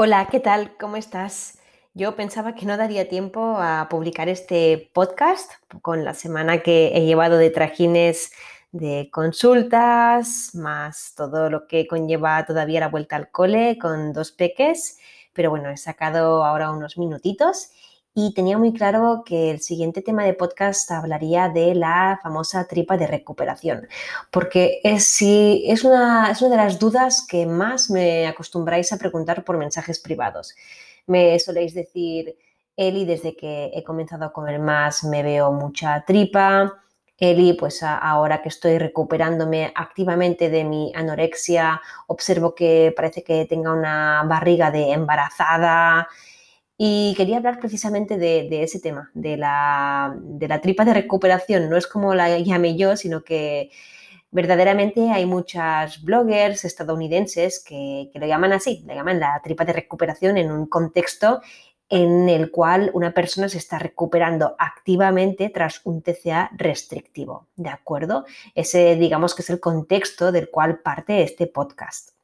Hola, ¿qué tal? ¿Cómo estás? Yo pensaba que no daría tiempo a publicar este podcast con la semana que he llevado de trajines de consultas, más todo lo que conlleva todavía la vuelta al cole con dos peques, pero bueno, he sacado ahora unos minutitos y tenía muy claro que el siguiente tema de podcast hablaría de la famosa tripa de recuperación, porque es, una, es una de las dudas que más me acostumbráis a preguntar por mensajes privados. Me soléis decir, Eli, desde que he comenzado a comer más me veo mucha tripa. Eli, pues ahora que estoy recuperándome activamente de mi anorexia, observo que parece que tenga una barriga de embarazada. Y quería hablar precisamente de, ese tema, de la, tripa de recuperación. No es como la llame yo, sino que verdaderamente hay muchas bloggers estadounidenses que, que, lo llaman así, le llaman la tripa de recuperación en un contexto en el cual una persona se está recuperando activamente tras un TCA restrictivo, ¿de acuerdo? Ese digamos que es el contexto del cual parte este podcast.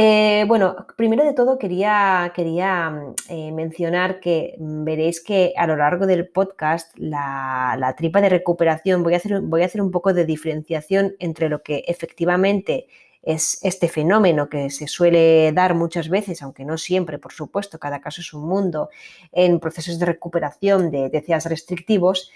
Eh, bueno, primero de todo quería, quería mm, eh, mencionar que mm, veréis que a lo largo del podcast la, tripa de recuperación voy a, hacer, voy a hacer un poco de diferenciación entre lo que efectivamente es este fenómeno que se suele dar muchas veces, aunque no siempre, por supuesto, cada caso es un mundo, en procesos de recuperación de TCAs restrictivos,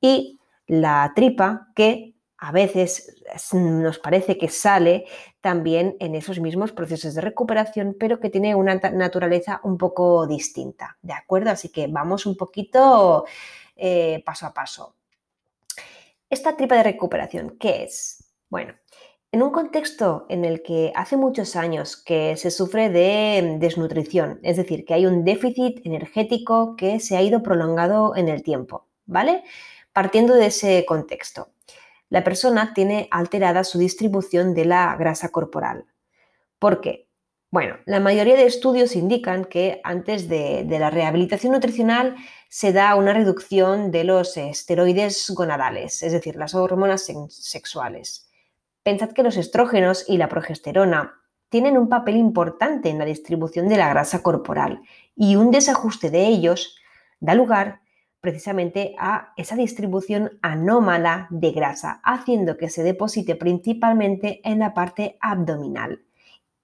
y la tripa que a veces nos parece que sale también en esos mismos procesos de recuperación, pero que tiene una naturaleza un poco distinta, ¿de acuerdo? Así que vamos un poquito eh, paso a paso. Esta tripa de recuperación, ¿qué es? Bueno, en un contexto en el que hace muchos años que se sufre de desnutrición, es decir, que hay un déficit energético que se ha ido prolongado en el tiempo, ¿vale? Partiendo de ese contexto la persona tiene alterada su distribución de la grasa corporal. ¿Por qué? Bueno, la mayoría de estudios indican que antes de, la rehabilitación nutricional se da una reducción de los esteroides gonadales, es decir, las hormonas sexuales. Pensad que los estrógenos y la progesterona tienen un papel importante en la distribución de la grasa corporal y un desajuste de ellos da lugar precisamente a esa distribución anómala de grasa, haciendo que se deposite principalmente en la parte abdominal.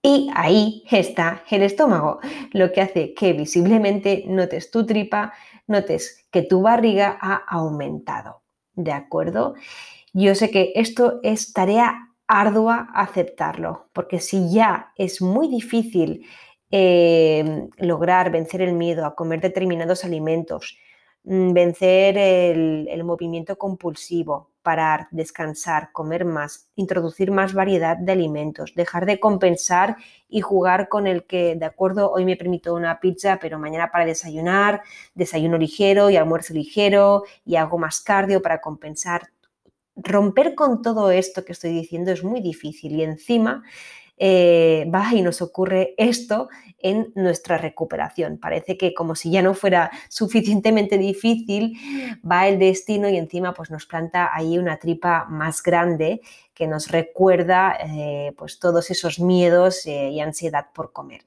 Y ahí está el estómago, lo que hace que visiblemente notes tu tripa, notes que tu barriga ha aumentado. ¿De acuerdo? Yo sé que esto es tarea ardua aceptarlo, porque si ya es muy difícil eh, lograr vencer el miedo a comer determinados alimentos, vencer el, movimiento compulsivo, parar, descansar, comer más, introducir más variedad de alimentos, dejar de compensar y jugar con el que, de acuerdo, hoy me permito una pizza, pero mañana para desayunar, desayuno ligero y almuerzo ligero y hago más cardio para compensar. Romper con todo esto que estoy diciendo es muy difícil y encima eh, va y nos ocurre esto en nuestra recuperación. Parece que como si ya no fuera suficientemente difícil, va el destino y encima pues nos planta ahí una tripa más grande que nos recuerda eh, pues todos esos miedos eh, y ansiedad por comer.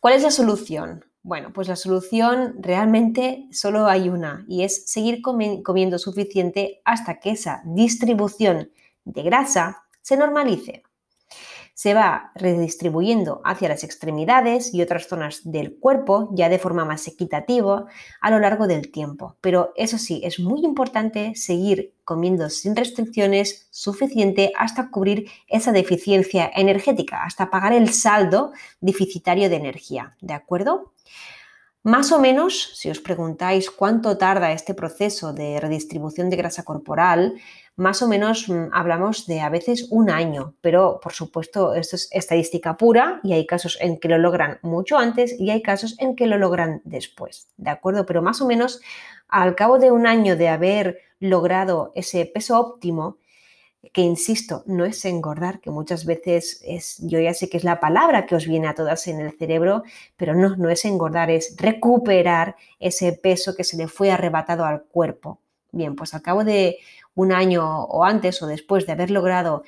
¿Cuál es la solución? Bueno, pues la solución realmente solo hay una y es seguir comiendo suficiente hasta que esa distribución de grasa se normalice se va redistribuyendo hacia las extremidades y otras zonas del cuerpo ya de forma más equitativa a lo largo del tiempo. Pero eso sí, es muy importante seguir comiendo sin restricciones suficiente hasta cubrir esa deficiencia energética, hasta pagar el saldo deficitario de energía. ¿De acuerdo? Más o menos, si os preguntáis cuánto tarda este proceso de redistribución de grasa corporal, más o menos mm, hablamos de a veces un año, pero por supuesto esto es estadística pura y hay casos en que lo logran mucho antes y hay casos en que lo logran después, ¿de acuerdo? Pero más o menos al cabo de un año de haber logrado ese peso óptimo, que insisto, no es engordar, que muchas veces es, yo ya sé que es la palabra que os viene a todas en el cerebro, pero no, no es engordar, es recuperar ese peso que se le fue arrebatado al cuerpo. Bien, pues al cabo de un año o antes o después de haber logrado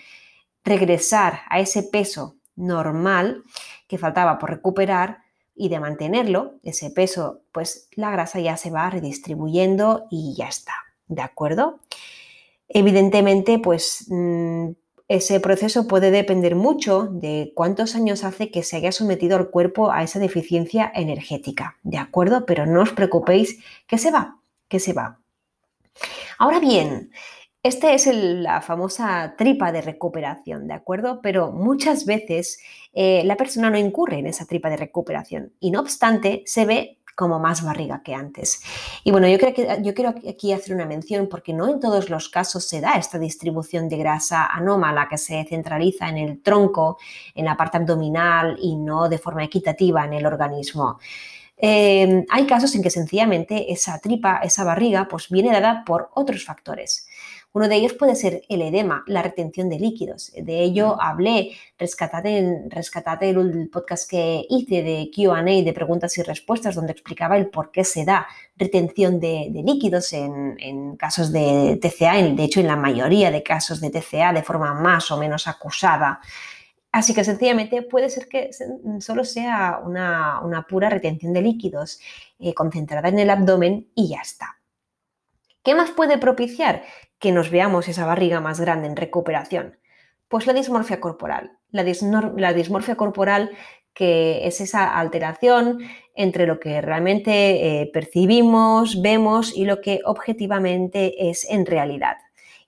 regresar a ese peso normal que faltaba por recuperar y de mantenerlo, ese peso, pues la grasa ya se va redistribuyendo y ya está, ¿de acuerdo? Evidentemente, pues mm, ese proceso puede depender mucho de cuántos años hace que se haya sometido el cuerpo a esa deficiencia energética, ¿de acuerdo? Pero no os preocupéis que se va, que se va. Ahora bien, este es la famosa tripa de recuperación, ¿de acuerdo? Pero muchas veces eh, la persona no incurre en esa tripa de recuperación y no obstante se ve como más barriga que antes. Y bueno, yo, creo que, yo quiero aquí hacer una mención porque no en todos los casos se da esta distribución de grasa anómala que se centraliza en el tronco, en la parte abdominal y no de forma equitativa en el organismo. Eh, hay casos en que sencillamente esa tripa, esa barriga, pues viene dada por otros factores. Uno de ellos puede ser el edema, la retención de líquidos. De ello hablé, rescatad, el podcast que hice de QA, de preguntas y respuestas, donde explicaba el por qué se da retención de, líquidos en, en, casos de TCA, de hecho en la mayoría de casos de TCA de forma más o menos acusada. Así que sencillamente puede ser que solo sea una, pura retención de líquidos eh, concentrada en el abdomen y ya está. ¿Qué más puede propiciar que nos veamos esa barriga más grande en recuperación? Pues la dismorfia corporal. La, dismorfia corporal que es esa alteración entre lo que realmente eh, percibimos, vemos y lo que objetivamente es en realidad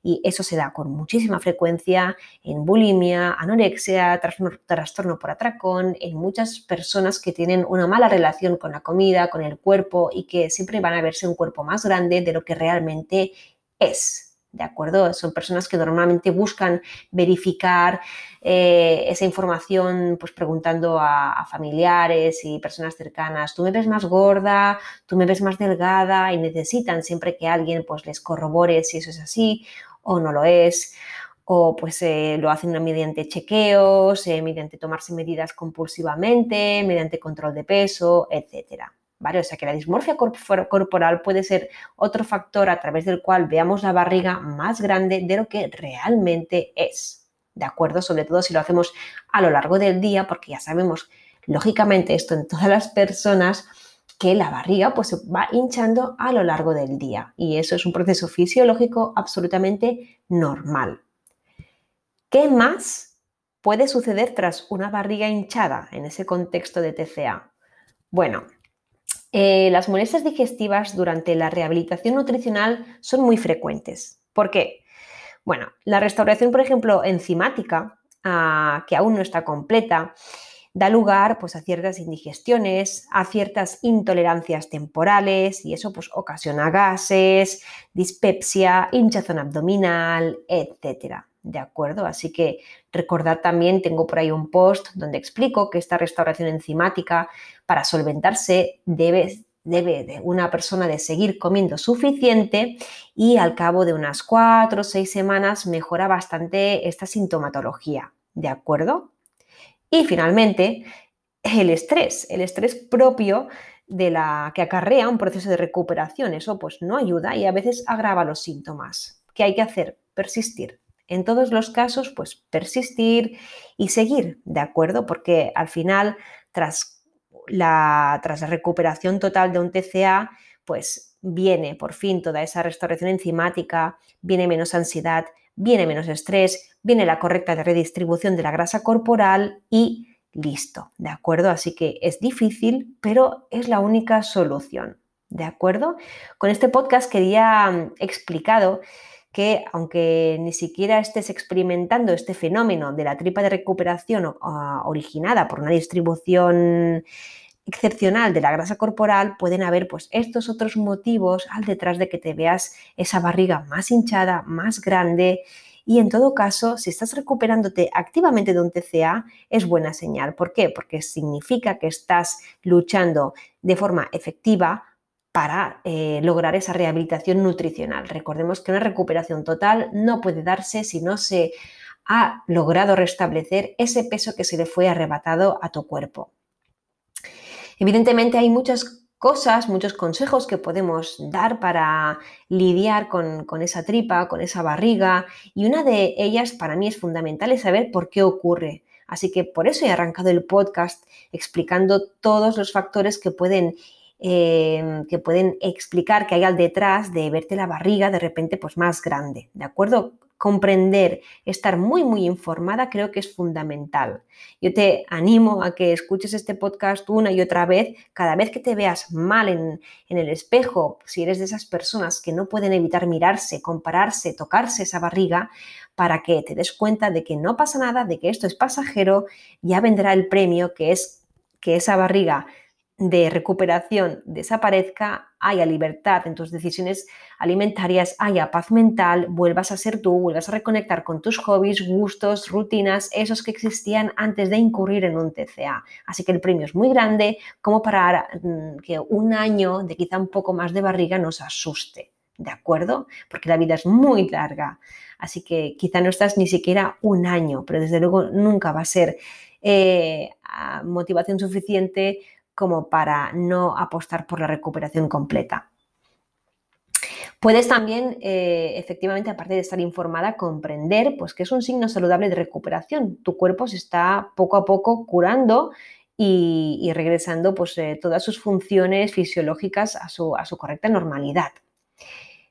y eso se da con muchísima frecuencia en bulimia, anorexia, trastorno, por atracón, en muchas personas que tienen una mala relación con la comida, con el cuerpo y que siempre van a verse un cuerpo más grande de lo que realmente es. ¿De acuerdo? Son personas que normalmente buscan verificar eh, esa información pues preguntando a, a, familiares y personas cercanas, tú me ves más gorda, tú me ves más delgada y necesitan siempre que alguien pues les corrobore si eso es así o no lo es, o pues eh, lo hacen mediante chequeos, eh, mediante tomarse medidas compulsivamente, mediante control de peso, etc. ¿Vale? O sea que la dismorfia corporal puede ser otro factor a través del cual veamos la barriga más grande de lo que realmente es. ¿De acuerdo? Sobre todo si lo hacemos a lo largo del día, porque ya sabemos, lógicamente, esto en todas las personas, que la barriga pues va hinchando a lo largo del día y eso es un proceso fisiológico absolutamente normal. ¿Qué más puede suceder tras una barriga hinchada en ese contexto de TCA? Bueno, eh, las molestias digestivas durante la rehabilitación nutricional son muy frecuentes. ¿Por qué? Bueno, la restauración, por ejemplo, enzimática, ah, que aún no está completa, da lugar pues, a ciertas indigestiones, a ciertas intolerancias temporales y eso pues, ocasiona gases, dispepsia, hinchazón abdominal, etc. ¿De acuerdo? Así que recordad también, tengo por ahí un post donde explico que esta restauración enzimática para solventarse debe debe de una persona de seguir comiendo suficiente y al cabo de unas cuatro o seis semanas mejora bastante esta sintomatología. ¿De acuerdo? Y finalmente, el estrés, el estrés propio de la que acarrea un proceso de recuperación. Eso pues no ayuda y a veces agrava los síntomas. ¿Qué hay que hacer? Persistir. En todos los casos, pues persistir y seguir, ¿de acuerdo? Porque al final, tras la, tras la recuperación total de un TCA, pues viene por fin toda esa restauración enzimática, viene menos ansiedad, viene menos estrés, viene la correcta redistribución de la grasa corporal y listo, ¿de acuerdo? Así que es difícil, pero es la única solución, ¿de acuerdo? Con este podcast quería mm, explicado que aunque ni siquiera estés experimentando este fenómeno de la tripa de recuperación ah, originada por una distribución excepcional de la grasa corporal pueden haber pues estos otros motivos al detrás de que te veas esa barriga más hinchada, más grande y en todo caso, si estás recuperándote activamente de un TCA, es buena señal. ¿Por qué? Porque significa que estás luchando de forma efectiva para eh, lograr esa rehabilitación nutricional. Recordemos que una recuperación total no puede darse si no se ha logrado restablecer ese peso que se le fue arrebatado a tu cuerpo. Evidentemente hay muchas cosas, muchos consejos que podemos dar para lidiar con, esa tripa, con esa barriga y una de ellas para mí es fundamental es saber por qué ocurre. Así que por eso he arrancado el podcast explicando todos los factores que pueden, eh, que pueden explicar que hay al detrás de verte la barriga de repente pues más grande, ¿de acuerdo? Comprender, estar muy, muy informada, creo que es fundamental. Yo te animo a que escuches este podcast una y otra vez, cada vez que te veas mal en, el espejo, si eres de esas personas que no pueden evitar mirarse, compararse, tocarse esa barriga, para que te des cuenta de que no pasa nada, de que esto es pasajero, ya vendrá el premio que es que esa barriga de recuperación desaparezca, haya libertad en tus decisiones alimentarias, haya paz mental, vuelvas a ser tú, vuelvas a reconectar con tus hobbies, gustos, rutinas, esos que existían antes de incurrir en un TCA. Así que el premio es muy grande como para mm, que un año de quizá un poco más de barriga nos asuste, ¿de acuerdo? Porque la vida es muy larga. Así que quizá no estás ni siquiera un año, pero desde luego nunca va a ser eh, motivación suficiente como para no apostar por la recuperación completa. Puedes también, eh, efectivamente, aparte de estar informada, comprender pues, que es un signo saludable de recuperación. Tu cuerpo se está poco a poco curando y, regresando pues, eh, todas sus funciones fisiológicas a su, a su correcta normalidad.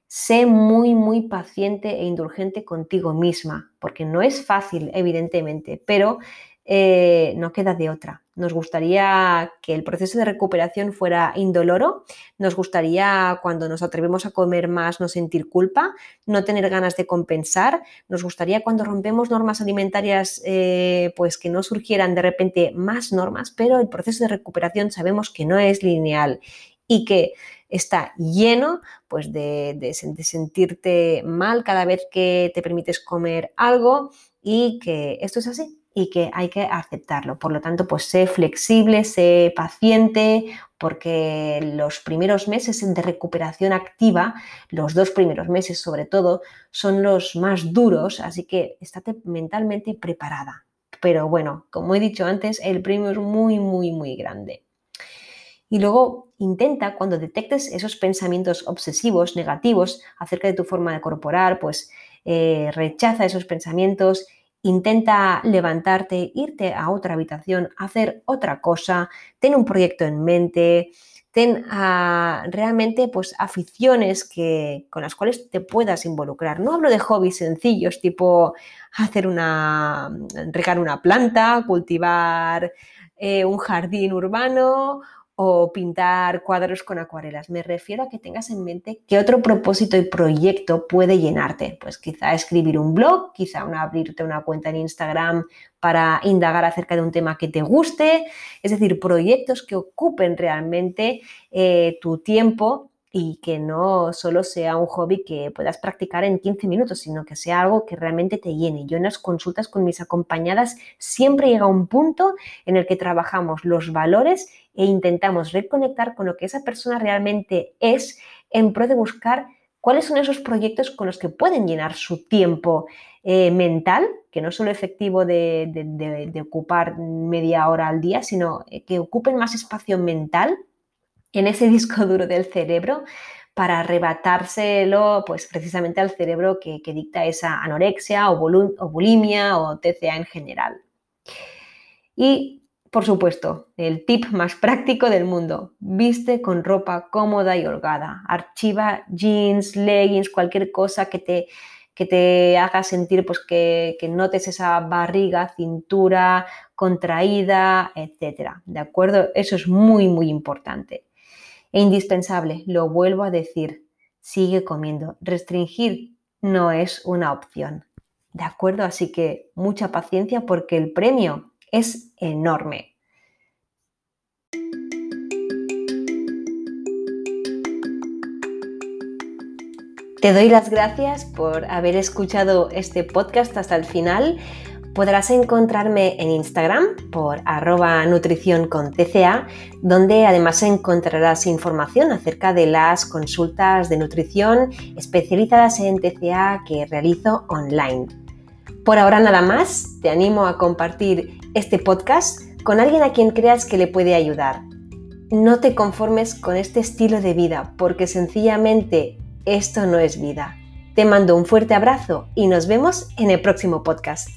Sé muy, muy paciente e indulgente contigo misma, porque no es fácil, evidentemente, pero eh, no queda de otra. Nos gustaría que el proceso de recuperación fuera indoloro, nos gustaría cuando nos atrevemos a comer más no sentir culpa, no tener ganas de compensar, nos gustaría cuando rompemos normas alimentarias eh, pues que no surgieran de repente más normas, pero el proceso de recuperación sabemos que no es lineal y que está lleno pues de sentirte mal cada vez que te permites comer algo y que esto es así, y que hay que aceptarlo. Por lo tanto, pues sé flexible, sé paciente, porque los primeros meses de recuperación activa, los dos primeros meses sobre todo, son los más duros, así que estate mentalmente preparada. Pero bueno, como he dicho antes, el premio es muy, muy, muy grande. Y luego intenta, cuando detectes esos pensamientos obsesivos, negativos acerca de tu forma de corporal, pues eh, rechaza esos pensamientos Intenta levantarte, irte a otra habitación, hacer otra cosa, ten un proyecto en mente, ten ah, realmente pues aficiones que, con las cuales te puedas involucrar. No hablo de hobbies sencillos, tipo hacer una, regar una planta, cultivar eh, un jardín urbano o pintar cuadros con acuarelas. Me refiero a que tengas en mente qué otro propósito y proyecto puede llenarte. Pues quizá escribir un blog, quizá abrirte una cuenta en Instagram para indagar acerca de un tema que te guste. Es decir, proyectos que ocupen realmente eh, tu tiempo y que no solo sea un hobby que puedas practicar en 15 minutos, sino que sea algo que realmente te llene. Yo en las consultas con mis acompañadas siempre llega un punto en el que trabajamos los valores e intentamos reconectar con lo que esa persona realmente es en pro de buscar cuáles son esos proyectos con los que pueden llenar su tiempo eh, mental, que no solo efectivo de, de ocupar media hora al día, sino eh, que ocupen más espacio mental en ese disco duro del cerebro para arrebatárselo pues precisamente al cerebro que, dicta esa anorexia o, o, bulimia o TCA en general. Y por supuesto, el tip más práctico del mundo, viste con ropa cómoda y holgada, archiva jeans, leggings, cualquier cosa que te, que te haga sentir pues, que, que notes esa barriga, cintura contraída, etc. ¿De acuerdo? Eso es muy, muy importante e indispensable, lo vuelvo a decir, sigue comiendo. Restringir no es una opción. ¿De acuerdo? Así que mucha paciencia porque el premio es enorme. Te doy las gracias por haber escuchado este podcast hasta el final. Podrás encontrarme en Instagram por arroba nutrición con TCA, donde además encontrarás información acerca de las consultas de nutrición especializadas en TCA que realizo online. Por ahora nada más, te animo a compartir este podcast con alguien a quien creas que le puede ayudar. No te conformes con este estilo de vida porque sencillamente esto no es vida. Te mando un fuerte abrazo y nos vemos en el próximo podcast.